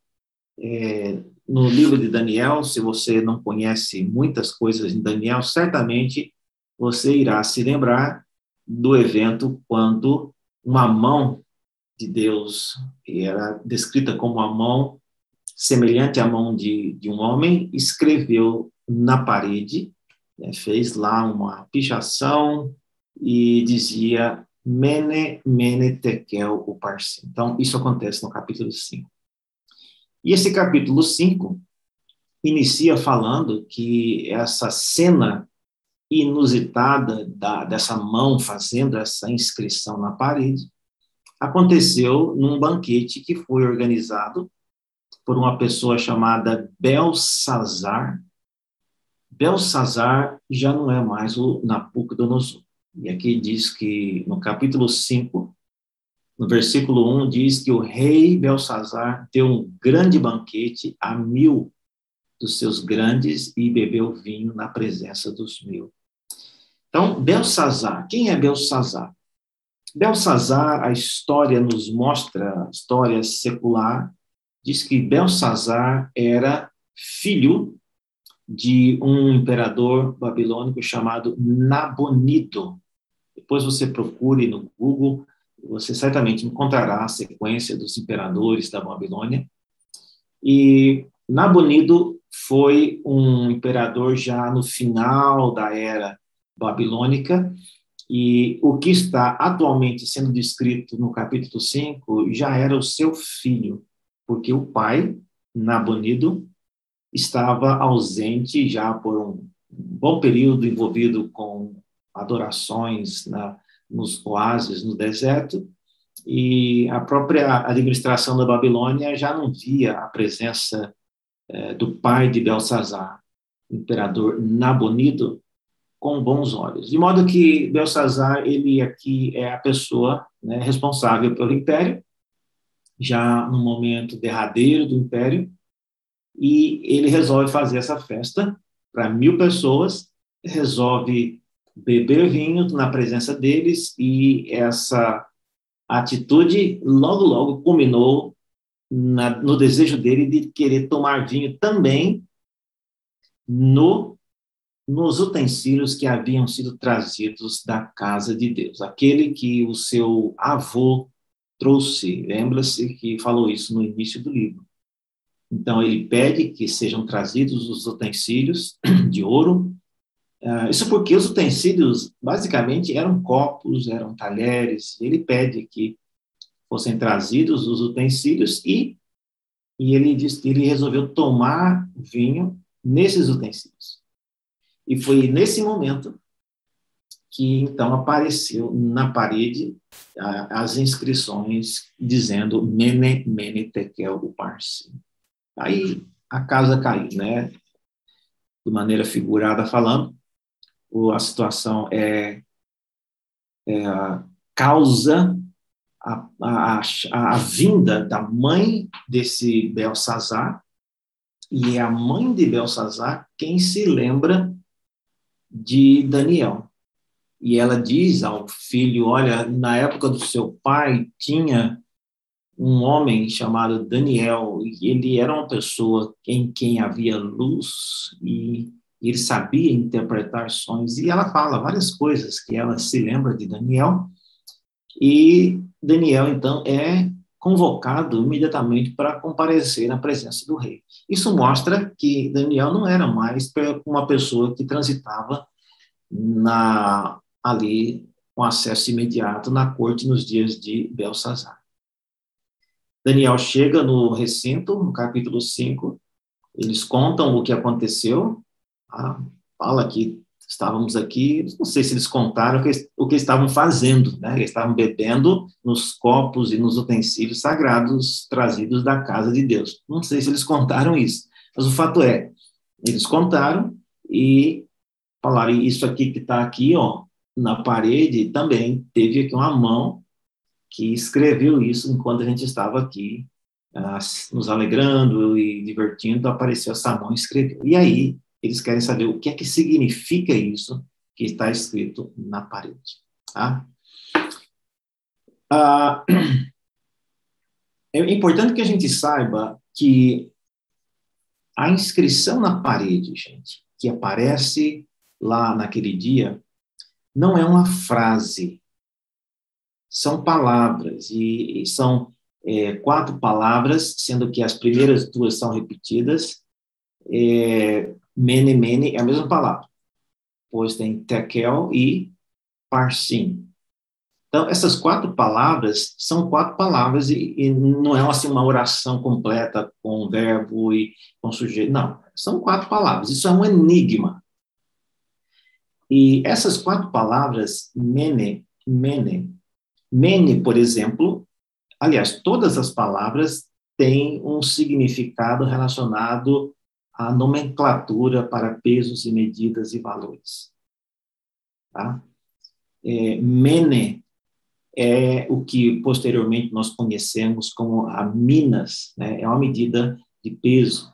S1: é, no livro de Daniel. Se você não conhece muitas coisas em Daniel, certamente você irá se lembrar do evento quando uma mão de Deus, que era descrita como uma mão semelhante à mão de, de um homem, escreveu na parede, né, fez lá uma pichação e dizia Mene, Mene, Tekel, o Parsim. Então, isso acontece no capítulo 5. E esse capítulo 5 inicia falando que essa cena inusitada da, dessa mão fazendo essa inscrição na parede aconteceu num banquete que foi organizado por uma pessoa chamada Belsazar. Belsazar já não é mais o Nabucodonosor. E aqui diz que, no capítulo 5, no versículo 1, diz que o rei Belsazar deu um grande banquete a mil dos seus grandes e bebeu vinho na presença dos mil. Então, Belsazar, quem é Belsazar? Belsazar, a história nos mostra, a história secular, diz que Belsazar era filho de um imperador babilônico chamado Nabonido. Depois você procure no Google, você certamente encontrará a sequência dos imperadores da Babilônia. E Nabonido foi um imperador já no final da era babilônica, e o que está atualmente sendo descrito no capítulo 5 já era o seu filho, porque o pai, Nabonido, estava ausente já por um bom período envolvido com adorações na, nos oásis no deserto e a própria administração da Babilônia já não via a presença é, do pai de Belsazar, imperador Nabonido, com bons olhos. De modo que Belsazar, ele aqui é a pessoa né, responsável pelo império, já no momento derradeiro do império, e ele resolve fazer essa festa para mil pessoas, resolve beber vinho na presença deles, e essa atitude logo, logo culminou na, no desejo dele de querer tomar vinho também no nos utensílios que haviam sido trazidos da casa de Deus, aquele que o seu avô trouxe. Lembra-se que falou isso no início do livro. Então, ele pede que sejam trazidos os utensílios de ouro. Uh, isso porque os utensílios, basicamente, eram copos, eram talheres. Ele pede que fossem trazidos os utensílios e, e ele, diz, ele resolveu tomar vinho nesses utensílios. E foi nesse momento que então apareceu na parede as inscrições dizendo Mene, Mene, Tekel, Uparsi. Aí a casa caiu, né? De maneira figurada falando, a situação é, é a causa a, a, a, vinda da mãe desse Belsazar, e é a mãe de Belsazar quem se lembra de Daniel. E ela diz ao filho: Olha, na época do seu pai tinha um homem chamado Daniel, e ele era uma pessoa em quem havia luz e ele sabia interpretar sonhos. E ela fala várias coisas que ela se lembra de Daniel. E Daniel, então, é convocado imediatamente para comparecer na presença do rei. Isso mostra que Daniel não era mais uma pessoa que transitava na, ali com acesso imediato na corte nos dias de Belsazar. Daniel chega no recinto, no capítulo 5, eles contam o que aconteceu, tá? fala que estávamos aqui, não sei se eles contaram o que, o que estavam fazendo, né? Eles estavam bebendo nos copos e nos utensílios sagrados trazidos da casa de Deus. Não sei se eles contaram isso, mas o fato é, eles contaram e falaram, isso aqui que está aqui, ó, na parede, também teve aqui uma mão que escreveu isso enquanto a gente estava aqui ah, nos alegrando e divertindo, apareceu essa mão e escreveu. E aí, eles querem saber o que é que significa isso que está escrito na parede. Tá? Ah, é importante que a gente saiba que a inscrição na parede, gente, que aparece lá naquele dia, não é uma frase, são palavras, e, e são é, quatro palavras, sendo que as primeiras duas são repetidas, é, Mene, mene é a mesma palavra, pois tem tekel e parsim. Então, essas quatro palavras são quatro palavras e, e, não é assim uma oração completa com verbo e com sujeito. Não, são quatro palavras. Isso é um enigma. E essas quatro palavras, mene, mene, mene, por exemplo, aliás, todas as palavras têm um significado relacionado a nomenclatura para pesos e medidas e valores. Tá? É, mene é o que posteriormente nós conhecemos como a minas, né? é uma medida de peso.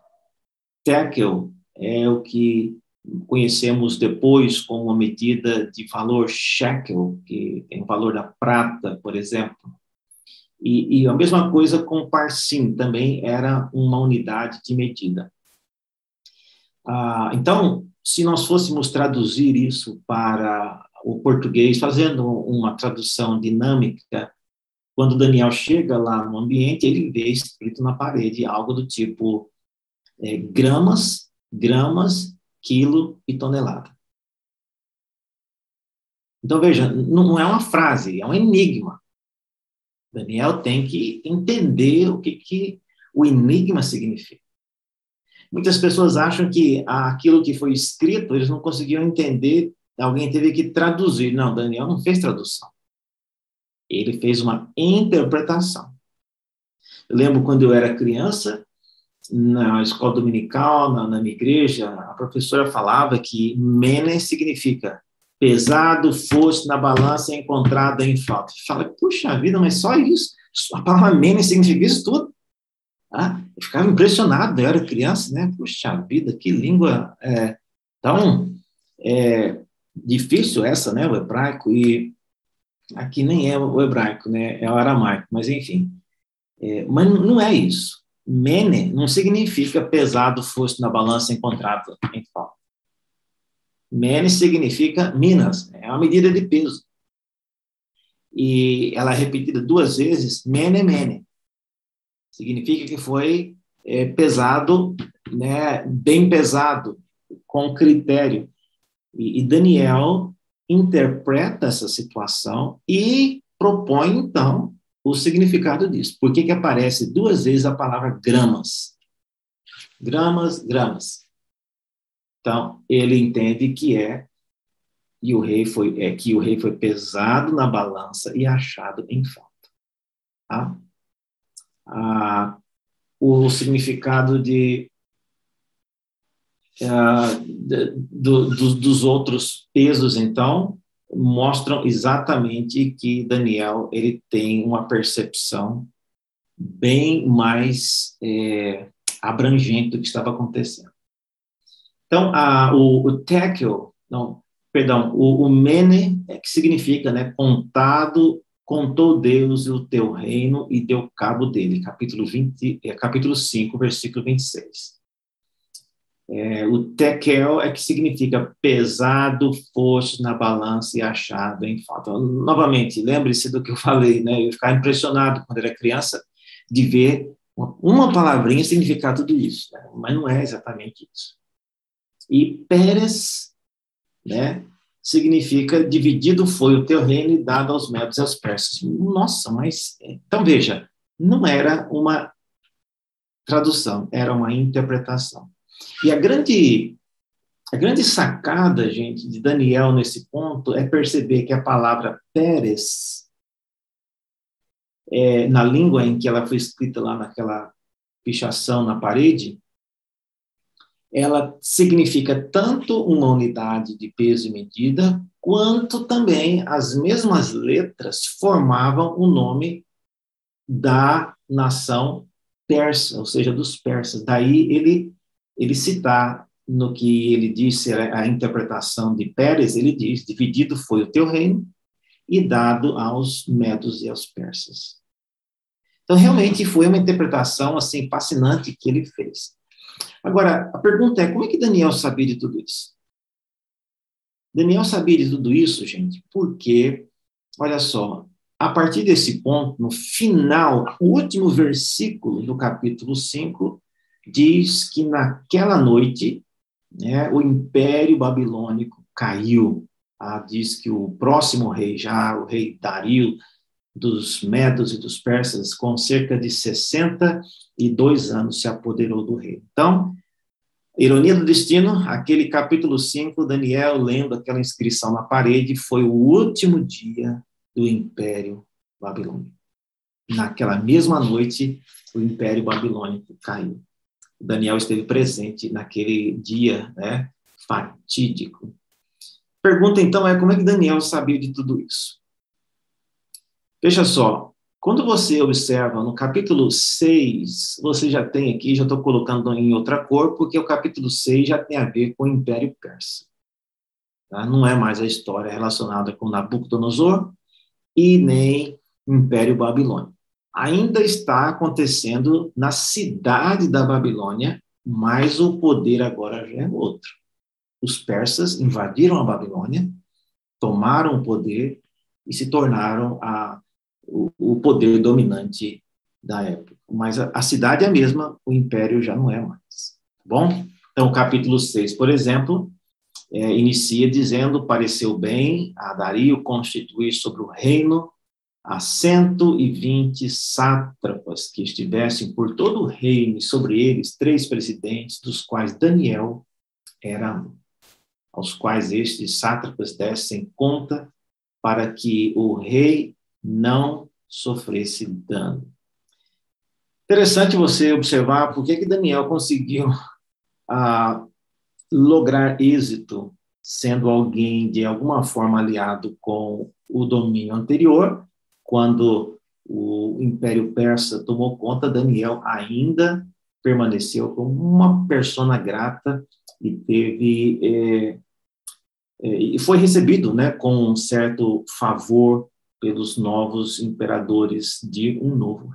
S1: Tekel é o que conhecemos depois como uma medida de valor shekel, que tem o valor da prata, por exemplo. E, e a mesma coisa com parsim, também era uma unidade de medida. Ah, então, se nós fôssemos traduzir isso para o português, fazendo uma tradução dinâmica, quando Daniel chega lá no ambiente, ele vê escrito na parede algo do tipo é, gramas, gramas, quilo e tonelada. Então, veja, não é uma frase, é um enigma. Daniel tem que entender o que, que o enigma significa. Muitas pessoas acham que aquilo que foi escrito, eles não conseguiam entender, alguém teve que traduzir. Não, Daniel não fez tradução. Ele fez uma interpretação. Eu lembro quando eu era criança, na escola dominical, na, na minha igreja, a professora falava que mene significa pesado, fosse na balança encontrada em falta. Fala, puxa vida, mas só isso? A palavra mene significa isso tudo? Ah, eu ficava impressionado, eu era criança, né? Puxa vida, que língua é, tão é, difícil essa, né? O hebraico, e aqui nem é o hebraico, né? É o aramaico, mas enfim. É, mas não é isso. Mene não significa pesado fosse na balança encontrado em falta. Mene significa minas, é uma medida de peso. E ela é repetida duas vezes, mene, mene. Significa que foi é, pesado, né, bem pesado, com critério. E, e Daniel interpreta essa situação e propõe, então, o significado disso. Por que, que aparece duas vezes a palavra gramas? Gramas, gramas. Então, ele entende que é e o rei foi é que o rei foi pesado na balança e achado em falta. Tá? Ah, o significado de, ah, de do, do, dos outros pesos, então, mostram exatamente que Daniel ele tem uma percepção bem mais é, abrangente do que estava acontecendo. Então, a, o, o tekel, não, perdão, o, o mene, é que significa, né, contado, contou Deus o teu reino e deu cabo dele, capítulo 20, é, capítulo 5, versículo 26. É, o tekel é que significa pesado, fosse na balança e achado em falta. Novamente, lembre-se do que eu falei, né? Eu ficava impressionado quando era criança de ver uma palavrinha significar tudo isso, né? mas não é exatamente isso. E Pérez, né? Significa dividido foi o teu reino e dado aos medos e aos persas. Nossa, mas então veja, não era uma tradução, era uma interpretação. E a grande, a grande sacada, gente, de Daniel nesse ponto é perceber que a palavra Pérez, é, na língua em que ela foi escrita lá naquela pichação na parede, ela significa tanto uma unidade de peso e medida, quanto também as mesmas letras formavam o nome da nação persa, ou seja, dos persas. Daí ele ele citar no que ele disse, a interpretação de Pérez, ele diz: dividido foi o teu reino e dado aos medos e aos persas. Então, realmente foi uma interpretação assim fascinante que ele fez. Agora, a pergunta é: como é que Daniel sabia de tudo isso? Daniel sabia de tudo isso, gente, porque, olha só, a partir desse ponto, no final, o último versículo do capítulo 5, diz que naquela noite né, o Império Babilônico caiu. Ah, diz que o próximo rei, já o rei Dario, dos Medos e dos Persas, com cerca de 62 anos, se apoderou do rei. Então, ironia do destino, aquele capítulo 5, Daniel lendo aquela inscrição na parede, foi o último dia do Império Babilônico. Naquela mesma noite, o Império Babilônico caiu. Daniel esteve presente naquele dia né, fatídico. Pergunta então é como é que Daniel sabia de tudo isso? Veja só, quando você observa no capítulo 6, você já tem aqui, já estou colocando em outra cor, porque o capítulo 6 já tem a ver com o Império Persa. Tá? Não é mais a história relacionada com Nabucodonosor e nem Império Babilônico ainda está acontecendo na cidade da Babilônia, mas o poder agora já é outro. Os persas invadiram a Babilônia, tomaram o poder e se tornaram a, o, poder dominante da época. Mas a, a, cidade é a mesma, o império já não é mais. Tá bom? Então, o capítulo 6, por exemplo, é, inicia dizendo: Pareceu bem a Dario constituir sobre o reino a 120 sátrapas que estivessem por todo o reino, e sobre eles três presidentes, dos quais Daniel era um, aos quais estes sátrapas dessem conta para que o rei não sofresse dano. Interessante você observar por que, que Daniel conseguiu ah, lograr êxito sendo alguém de alguma forma aliado com o domínio anterior, quando o Império Persa tomou conta, Daniel ainda permaneceu como uma persona grata e teve é, é, e foi recebido, né, com um certo favor pelos novos imperadores de um novo.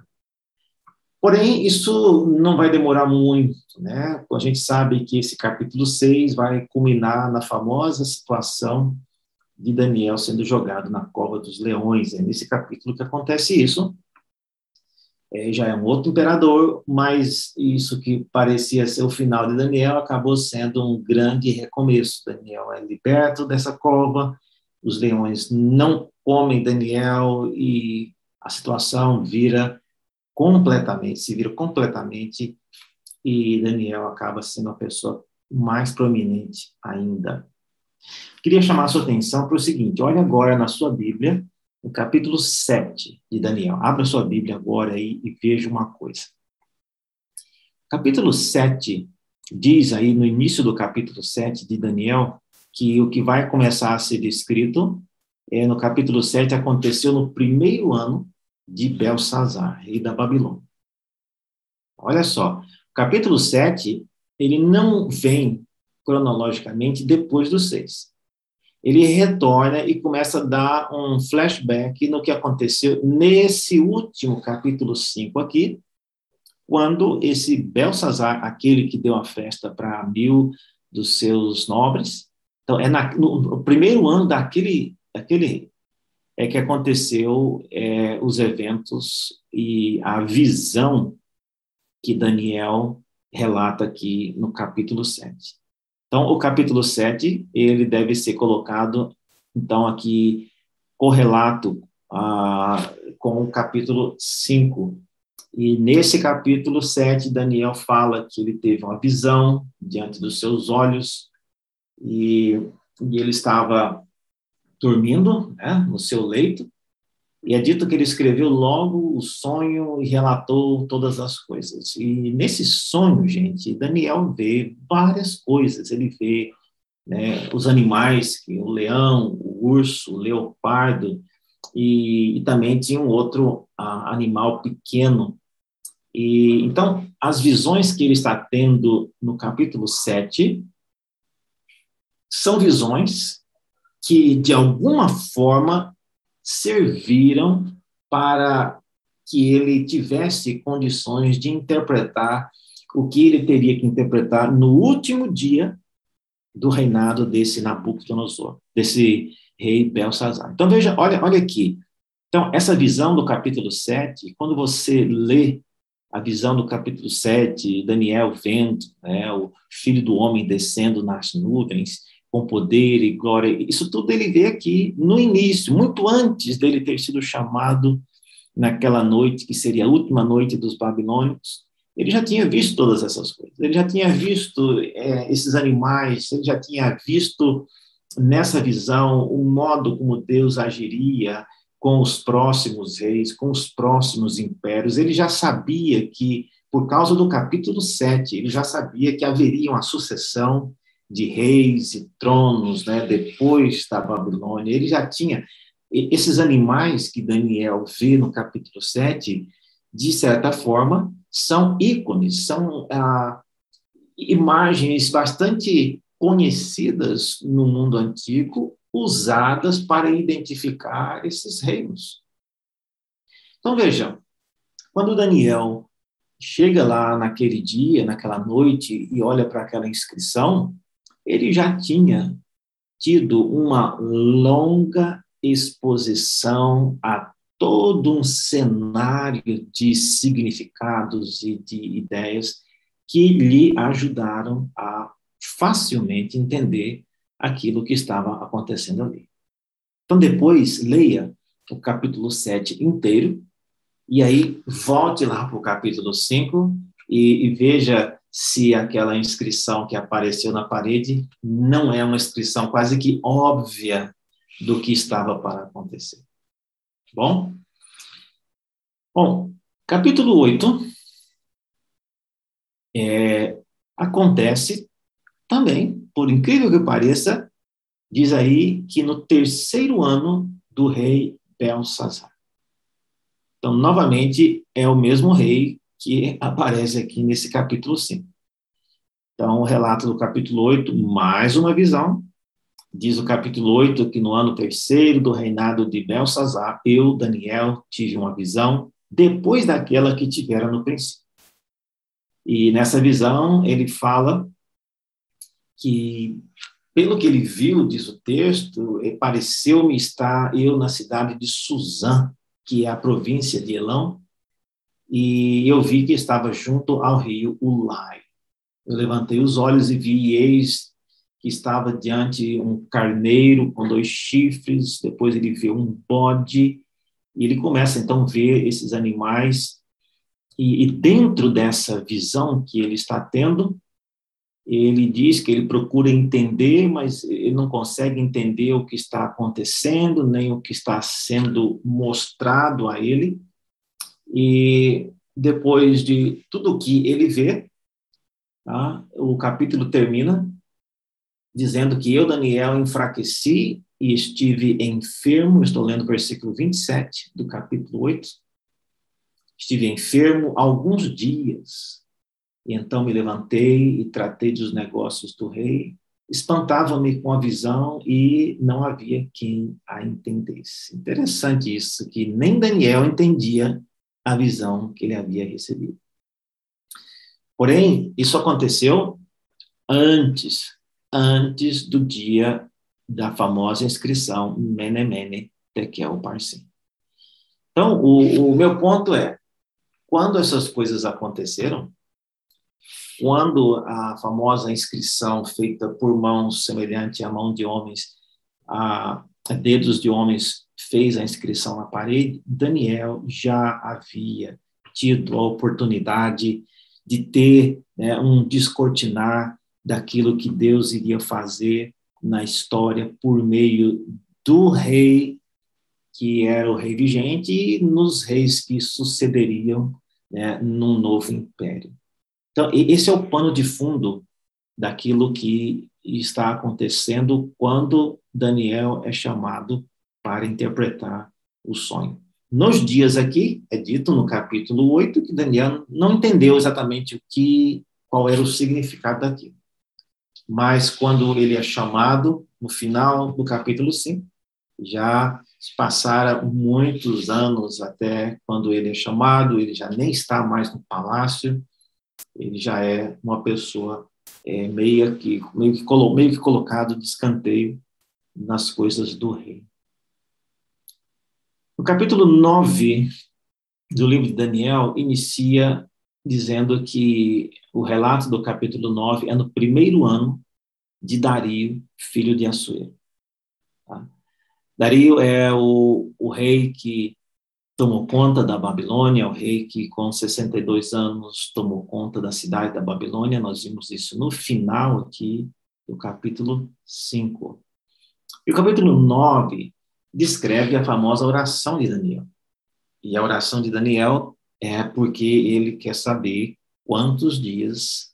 S1: Porém, isso não vai demorar muito, né? A gente sabe que esse capítulo 6 vai culminar na famosa situação de Daniel sendo jogado na cova dos leões. É nesse capítulo que acontece isso. É, já é um outro imperador, mas isso que parecia ser o final de Daniel acabou sendo um grande recomeço. Daniel é liberto dessa cova, os leões não comem Daniel e a situação vira completamente, se vira completamente e Daniel acaba sendo a pessoa mais prominente ainda. Queria chamar a sua atenção para o seguinte: olha agora na sua Bíblia, no capítulo 7 de Daniel. Abra sua Bíblia agora aí e veja uma coisa. Capítulo 7 diz aí no início do capítulo 7 de Daniel que o que vai começar a ser descrito é no capítulo 7 aconteceu no primeiro ano de Belsazar, rei da Babilônia. Olha só, o capítulo 7, ele não vem cronologicamente depois do 6. Ele retorna e começa a dar um flashback no que aconteceu nesse último capítulo 5 aqui, quando esse Belsazar, aquele que deu a festa para mil dos seus nobres, então é na, no, no primeiro ano daquele, daquele rei, é que aconteceu é, os eventos e a visão que Daniel relata aqui no capítulo 7. Então, o capítulo 7, ele deve ser colocado, então, aqui, correlato ah, com o capítulo 5. E nesse capítulo 7, Daniel fala que ele teve uma visão diante dos seus olhos e, e ele estava dormindo né, no seu leito, e é dito que ele escreveu logo o sonho e relatou todas as coisas. E nesse sonho, gente, Daniel vê várias coisas. Ele vê né, os animais, o leão, o urso, o leopardo, e, e também tinha um outro animal pequeno. E Então, as visões que ele está tendo no capítulo 7 são visões que, de alguma forma, serviram para que ele tivesse condições de interpretar o que ele teria que interpretar no último dia do reinado desse Nabucodonosor, desse rei Belsazar. Então, veja, olha, olha aqui. Então, essa visão do capítulo 7, quando você lê a visão do capítulo 7, Daniel vendo né, o filho do homem descendo nas nuvens, com poder e glória. Isso tudo ele vê aqui no início, muito antes dele ter sido chamado naquela noite, que seria a última noite dos babilônicos. Ele já tinha visto todas essas coisas, ele já tinha visto é, esses animais, ele já tinha visto nessa visão o modo como Deus agiria com os próximos reis, com os próximos impérios. Ele já sabia que, por causa do capítulo 7, ele já sabia que haveria uma sucessão de reis e tronos, né, depois da Babilônia, ele já tinha esses animais que Daniel vê no capítulo 7, de certa forma, são ícones, são ah, imagens bastante conhecidas no mundo antigo, usadas para identificar esses reinos. Então vejam, quando Daniel chega lá naquele dia, naquela noite, e olha para aquela inscrição, ele já tinha tido uma longa exposição a todo um cenário de significados e de ideias que lhe ajudaram a facilmente entender aquilo que estava acontecendo ali. Então, depois, leia o capítulo 7 inteiro, e aí volte lá para o capítulo 5 e, e veja se aquela inscrição que apareceu na parede não é uma inscrição quase que óbvia do que estava para acontecer. Bom, Bom, capítulo 8 é, acontece também, por incrível que pareça, diz aí que no terceiro ano do rei Belsazar. Então, novamente, é o mesmo rei que aparece aqui nesse capítulo 5. Então, o relato do capítulo 8, mais uma visão. Diz o capítulo 8 que no ano terceiro do reinado de Belsazar, eu, Daniel, tive uma visão depois daquela que tivera no princípio. E nessa visão, ele fala que, pelo que ele viu, diz o texto, pareceu-me estar eu na cidade de Suzã, que é a província de Elão, e eu vi que estava junto ao rio Ulai. Eu levantei os olhos e vi, eis que estava diante um carneiro com dois chifres, depois ele viu um bode, e ele começa então a ver esses animais, e, e dentro dessa visão que ele está tendo, ele diz que ele procura entender, mas ele não consegue entender o que está acontecendo, nem o que está sendo mostrado a ele. E depois de tudo que ele vê, tá, o capítulo termina dizendo que eu, Daniel, enfraqueci e estive enfermo, estou lendo o versículo 27 do capítulo 8. Estive enfermo alguns dias, e então me levantei e tratei dos negócios do rei. Espantava-me com a visão e não havia quem a entendesse. Interessante isso, que nem Daniel entendia a visão que ele havia recebido. Porém, isso aconteceu antes, antes do dia da famosa inscrição Mene Mene Tekel Parsim. Então, o, o meu ponto é, quando essas coisas aconteceram, quando a famosa inscrição feita por mãos semelhante à mão de homens, a, dedos de homens fez a inscrição na parede, Daniel já havia tido a oportunidade de ter né, um descortinar daquilo que Deus iria fazer na história por meio do rei que era o rei vigente e nos reis que sucederiam né, num novo império. Então, esse é o pano de fundo daquilo que está acontecendo quando Daniel é chamado para interpretar o sonho. Nos dias aqui, é dito no capítulo 8 que Daniel não entendeu exatamente o que, qual era o significado daquilo mas quando ele é chamado, no final do capítulo 5, já passaram muitos anos até quando ele é chamado, ele já nem está mais no palácio, ele já é uma pessoa é, meio, que, meio, que, meio que colocado de escanteio nas coisas do rei. No capítulo 9 do livro de Daniel, inicia dizendo que o relato do capítulo 9 é no primeiro ano de Dario, filho de Assuero. Tá? Dario é o, o rei que tomou conta da Babilônia, o rei que com 62 anos tomou conta da cidade da Babilônia. Nós vimos isso no final aqui do capítulo 5. E o capítulo 9 descreve a famosa oração de Daniel. E a oração de Daniel é porque ele quer saber quantos dias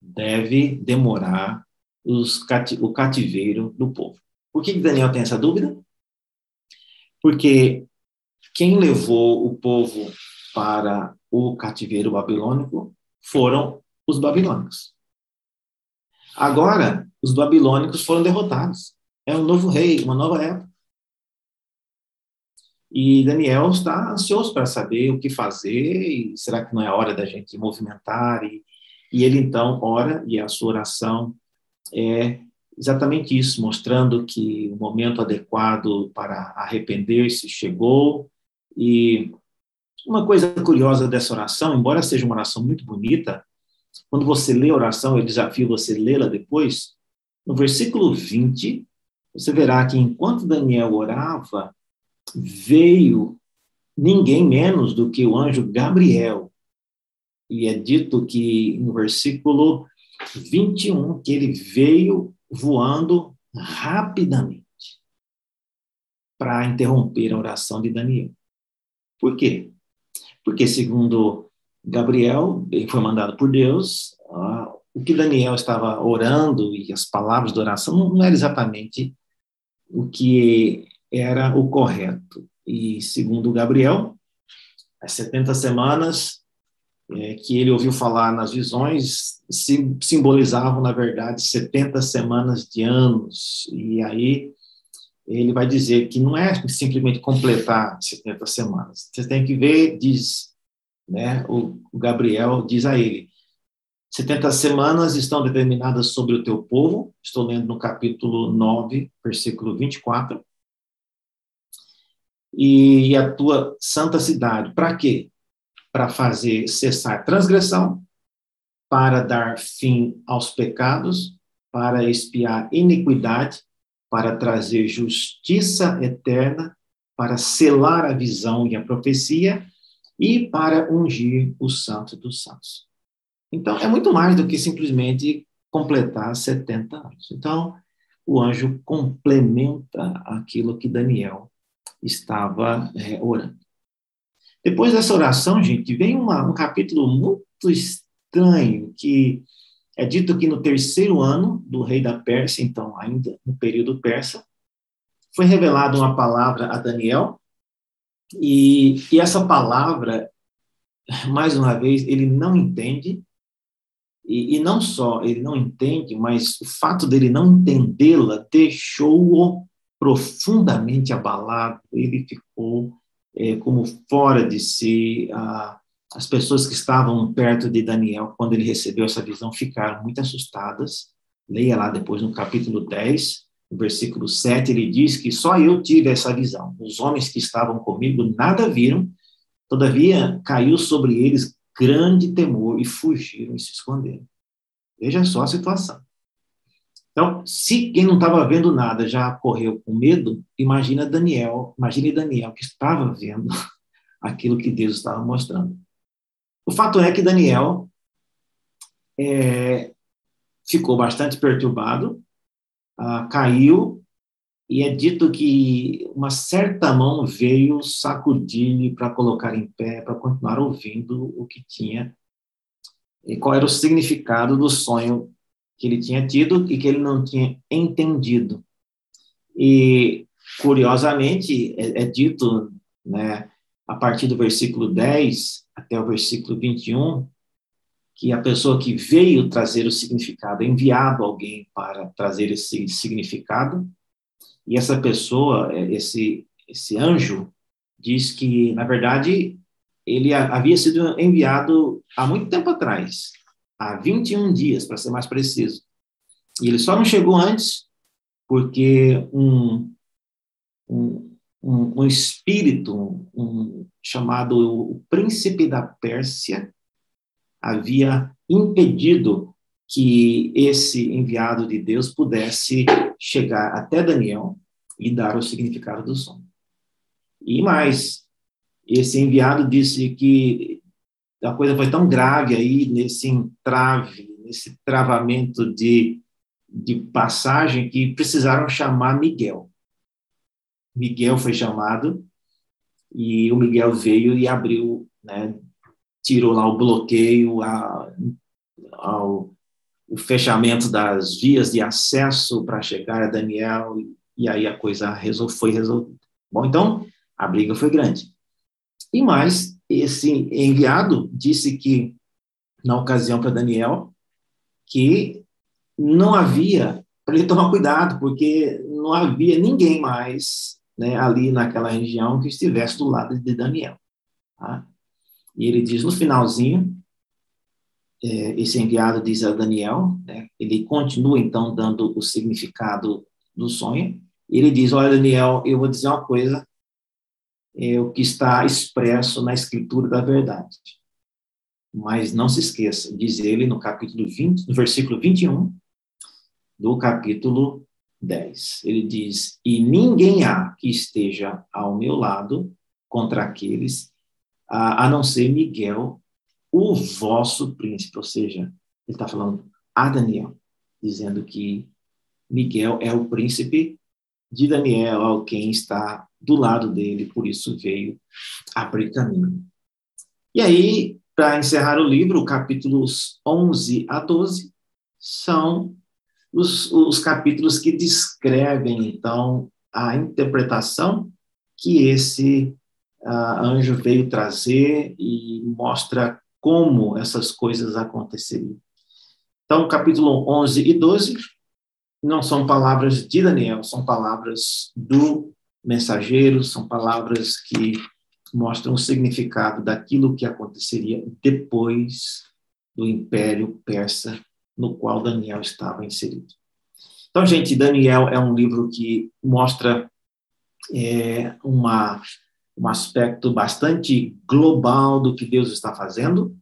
S1: deve demorar os, o cativeiro do povo. Por que Daniel tem essa dúvida? Porque quem levou o povo para o cativeiro babilônico foram os babilônicos. Agora, os babilônicos foram derrotados. É um novo rei, uma nova época. E Daniel está ansioso para saber o que fazer, e será que não é hora da gente movimentar? E, e ele então ora, e a sua oração é exatamente isso, mostrando que o momento adequado para arrepender-se chegou. E uma coisa curiosa dessa oração, embora seja uma oração muito bonita, quando você lê a oração, eu desafio você lê-la depois, no versículo 20, você verá que enquanto Daniel orava, veio ninguém menos do que o anjo Gabriel. E é dito que no versículo 21 que ele veio voando rapidamente para interromper a oração de Daniel. Por quê? Porque, segundo Gabriel, ele foi mandado por Deus, o que Daniel estava orando e as palavras de oração não, não era exatamente o que era o correto. E, segundo Gabriel, as 70 semanas é, que ele ouviu falar nas visões simbolizavam, na verdade, 70 semanas de anos. E aí ele vai dizer que não é simplesmente completar 70 semanas. Você tem que ver, diz né, o Gabriel, diz a ele, 70 semanas estão determinadas sobre o teu povo, estou lendo no capítulo 9, versículo 24, e a tua santa cidade. Para quê? Para fazer cessar transgressão, para dar fim aos pecados, para expiar iniquidade, para trazer justiça eterna, para selar a visão e a profecia e para ungir o santo dos santos. Então, é muito mais do que simplesmente completar 70 anos. Então, o anjo complementa aquilo que Daniel estava é, orando. Depois dessa oração, gente, vem uma, um capítulo muito estranho, que é dito que no terceiro ano do rei da Pérsia, então ainda no período persa, foi revelada uma palavra a Daniel, e, e essa palavra, mais uma vez, ele não entende, e, e, não só ele não entende, mas o fato dele não entendê-la deixou-o profundamente abalado, ele ficou é, como fora de si. As pessoas que estavam perto de Daniel, quando ele recebeu essa visão, ficaram muito assustadas. Leia lá depois no capítulo 10, no versículo 7, ele diz que só eu tive essa visão. Os homens que estavam comigo nada viram, todavia caiu sobre eles grande temor e fugiram e se esconderam. Veja só a situação. Então, se quem não estava vendo nada já correu com medo, imagina Daniel, imagine Daniel que estava vendo aquilo que Deus estava mostrando. O fato é que Daniel é, ficou bastante perturbado, ah, caiu, e é dito que uma certa mão veio sacudir-lhe para colocar em pé, para continuar ouvindo o que tinha, e qual era o significado do sonho que ele tinha tido e que ele não tinha entendido. E, curiosamente, é, é dito, né, a partir do versículo 10 até o versículo 21, que a pessoa que veio trazer o significado, enviado alguém para trazer esse significado, e essa pessoa, é, esse, esse anjo, diz que, na verdade, ele havia sido enviado há muito tempo atrás, há 21 dias, para ser mais preciso. E ele só não chegou antes porque um, um, um, espírito um, chamado o príncipe da Pérsia havia impedido que esse enviado de Deus pudesse chegar até Daniel e dar o significado do som. E mais, esse enviado disse que a coisa foi tão grave aí nesse entrave, nesse travamento de, de passagem que precisaram chamar Miguel. Miguel foi chamado e o Miguel veio e abriu, né, tirou lá o bloqueio, a, ao, o fechamento das vias de acesso para chegar a Daniel e aí a coisa resol, foi resolvida. Bom, então a briga foi grande. E mais, esse enviado disse que, na ocasião para Daniel, que não havia, para ele tomar cuidado, porque não havia ninguém mais né, ali naquela região que estivesse do lado de Daniel. Tá? E ele diz no finalzinho, é, esse enviado diz a Daniel, né, ele continua então dando o significado do sonho. Ele diz: Olha, Daniel, eu vou dizer uma coisa é o que está expresso na escritura da verdade. Mas não se esqueça, diz ele no capítulo 20, no versículo 21 do capítulo 10. Ele diz: E ninguém há que esteja ao meu lado contra aqueles, a, a não ser Miguel, o vosso príncipe. Ou seja, ele está falando a Daniel, dizendo que Miguel é o príncipe de Daniel, quem está do lado dele, por isso veio abrir caminho. E aí, para encerrar o livro, capítulos 11 a 12 são os, os capítulos que descrevem, então, a interpretação que esse uh, anjo veio trazer e mostra como essas coisas aconteceriam. Então, capítulo 11 e 12 não são palavras de Daniel, são palavras do mensageiro, são palavras que mostram o significado daquilo que aconteceria depois do Império Persa, no qual Daniel estava inserido. Então, gente, Daniel é um livro que mostra é, uma, um aspecto bastante global do que Deus está fazendo.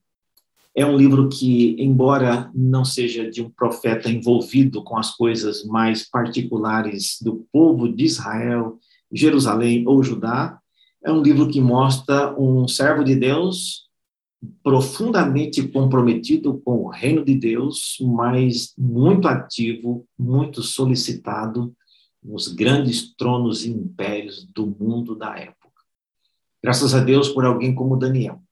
S1: É um livro que, embora não seja de um profeta envolvido com as coisas mais particulares do povo de Israel, Jerusalém ou Judá, é um livro que mostra um servo de Deus profundamente comprometido com o reino de Deus, mas muito ativo, muito solicitado nos grandes tronos e impérios do mundo da época. Graças a Deus por alguém como Daniel,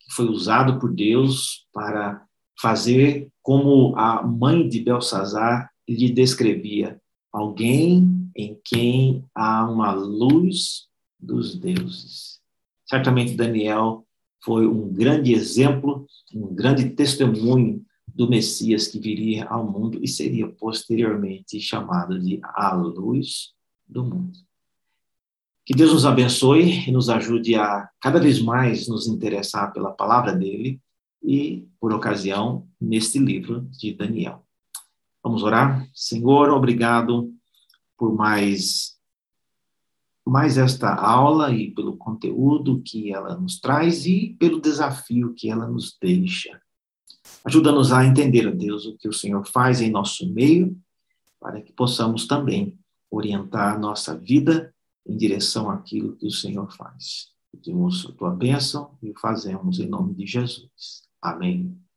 S1: que foi usado por Deus para fazer como a mãe de Belsazar lhe descrevia, alguém em quem há uma luz dos deuses. Certamente Daniel foi um grande exemplo, um grande testemunho do Messias que viria ao mundo e seria posteriormente chamado de a luz do mundo. Que Deus nos abençoe e nos ajude a cada vez mais nos interessar pela palavra dele e, por ocasião, neste livro de Daniel. Vamos orar? Senhor, obrigado por mais mais esta aula e pelo conteúdo que ela nos traz e pelo desafio que ela nos deixa. Ajuda-nos a entender, Deus, o que o Senhor faz em nosso meio, para que possamos também orientar a nossa vida em direção àquilo que o Senhor faz. Pedimos a tua bênção e o fazemos em nome de Jesus. Amém.